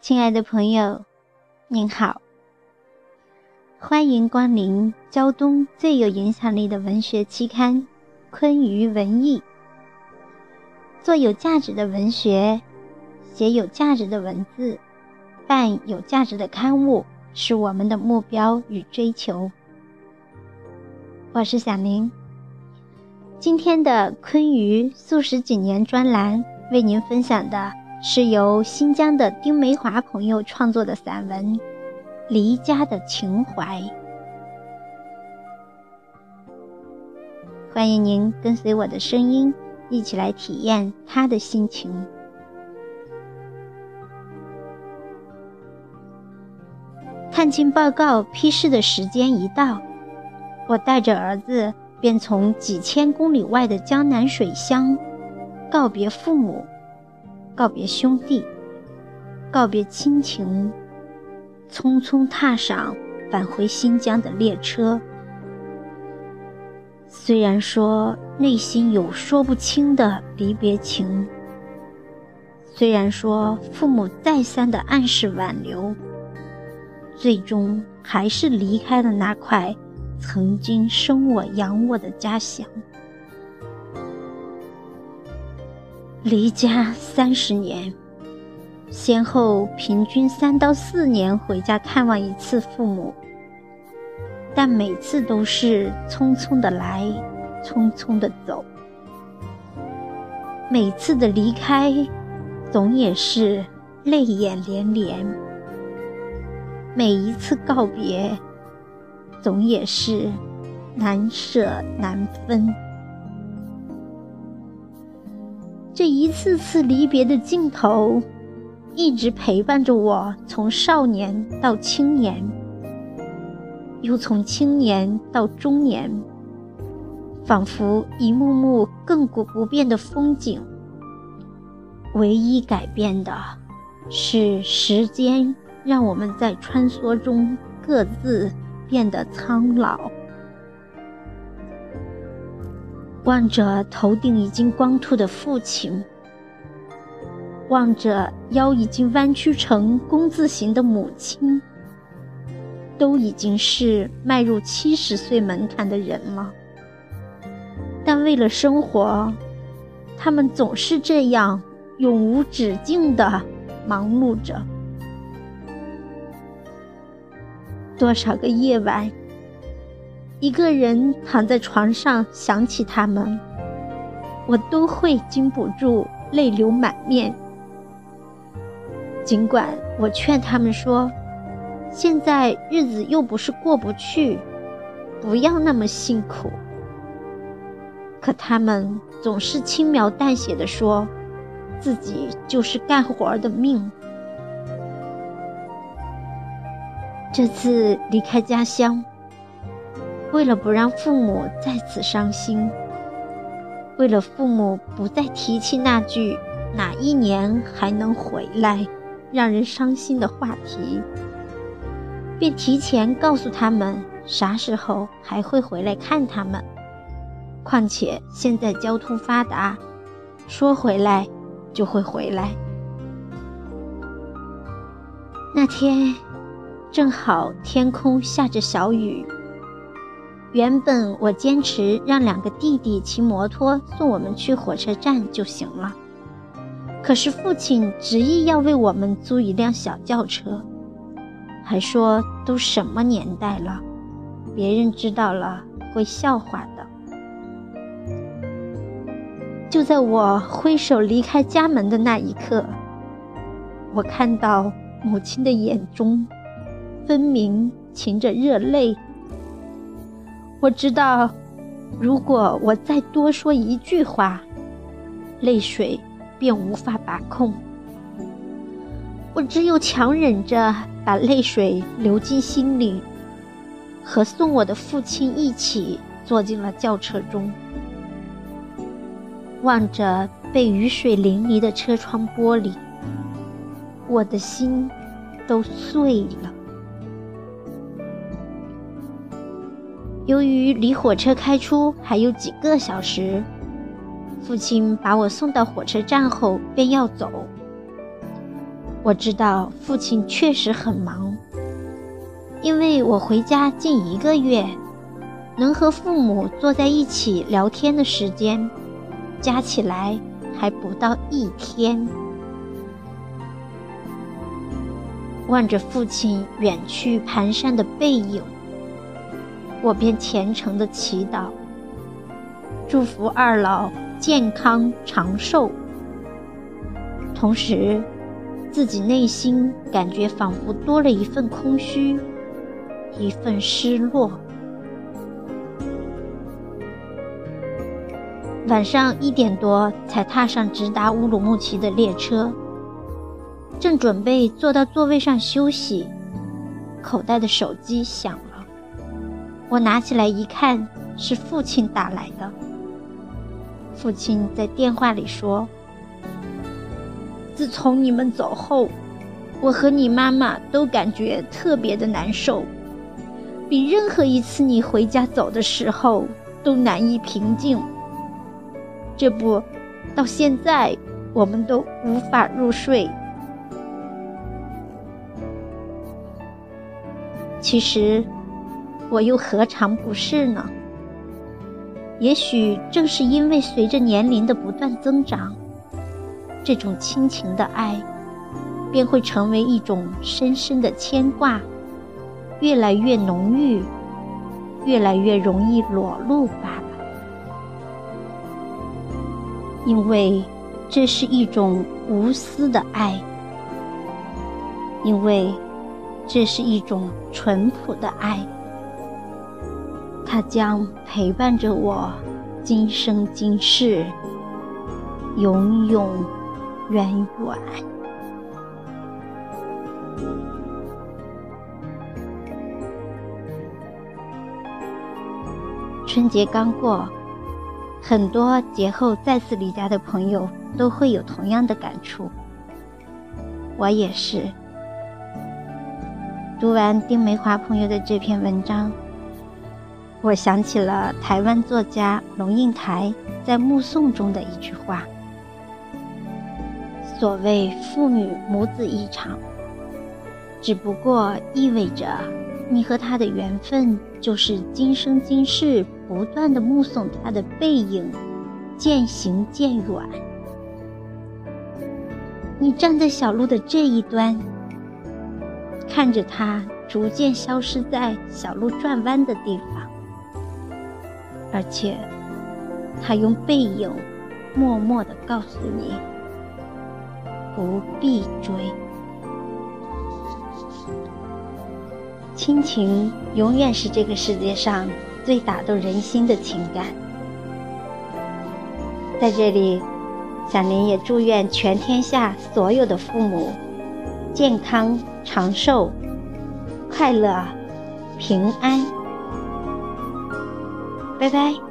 亲爱的朋友，您好，欢迎光临胶东最有影响力的文学期刊《昆鱼文艺》。做有价值的文学，写有价值的文字，办有价值的刊物，是我们的目标与追求。我是小宁，今天的昆鱼数十几年专栏为您分享的。是由新疆的丁梅华朋友创作的散文《离家的情怀》，欢迎您跟随我的声音，一起来体验他的心情。探亲报告批示的时间一到，我带着儿子便从几千公里外的江南水乡告别父母。告别兄弟，告别亲情，匆匆踏上返回新疆的列车。虽然说内心有说不清的离别情，虽然说父母再三的暗示挽留，最终还是离开了那块曾经生我养我的家乡。离家三十年，先后平均三到四年回家看望一次父母，但每次都是匆匆的来，匆匆的走。每次的离开，总也是泪眼连连；每一次告别，总也是难舍难分。这一次次离别的镜头，一直陪伴着我，从少年到青年，又从青年到中年，仿佛一幕幕亘古不变的风景。唯一改变的，是时间让我们在穿梭中各自变得苍老。望着头顶已经光秃的父亲，望着腰已经弯曲成弓字形的母亲，都已经是迈入七十岁门槛的人了。但为了生活，他们总是这样永无止境的忙碌着。多少个夜晚？一个人躺在床上想起他们，我都会禁不住泪流满面。尽管我劝他们说，现在日子又不是过不去，不要那么辛苦，可他们总是轻描淡写的说，自己就是干活的命。这次离开家乡。为了不让父母再次伤心，为了父母不再提起那句“哪一年还能回来”让人伤心的话题，便提前告诉他们啥时候还会回来看他们。况且现在交通发达，说回来就会回来。那天正好天空下着小雨。原本我坚持让两个弟弟骑摩托送我们去火车站就行了，可是父亲执意要为我们租一辆小轿车，还说都什么年代了，别人知道了会笑话的。就在我挥手离开家门的那一刻，我看到母亲的眼中分明噙着热泪。我知道，如果我再多说一句话，泪水便无法把控。我只有强忍着把泪水流进心里，和送我的父亲一起坐进了轿车中，望着被雨水淋漓的车窗玻璃，我的心都碎了。由于离火车开出还有几个小时，父亲把我送到火车站后便要走。我知道父亲确实很忙，因为我回家近一个月，能和父母坐在一起聊天的时间，加起来还不到一天。望着父亲远去蹒跚的背影，我便虔诚的祈祷，祝福二老健康长寿。同时，自己内心感觉仿佛多了一份空虚，一份失落。晚上一点多才踏上直达乌鲁木齐的列车，正准备坐到座位上休息，口袋的手机响。我拿起来一看，是父亲打来的。父亲在电话里说。自从你们走后，我和你妈妈都感觉特别的难受，比任何一次你回家走的时候都难以平静。这不，到现在我们都无法入睡。其实，我又何尝不是呢？也许正是因为随着年龄的不断增长。这种亲情的爱，便会成为一种深深的牵挂，越来越浓郁，越来越容易裸露罢了。因为这是一种无私的爱，因为这是一种淳朴的爱，它将陪伴着我今生今世，永永。远远。春节刚过，很多节后再次离家的朋友都会有同样的感触。我也是。读完丁梅华朋友的这篇文章，我想起了台湾作家龙应台在《目送》中的一句话。所谓父女母子一场，只不过意味着你和他的缘分就是今生今世不断的目送他的背影渐行渐远。你站在小路的这一端，看着他逐渐消失在小路转弯的地方，而且他用背影默默的告诉你。不必追，亲情永远是这个世界上最打动人心的情感。在这里，小林也祝愿全天下所有的父母健康长寿、快乐平安。拜拜。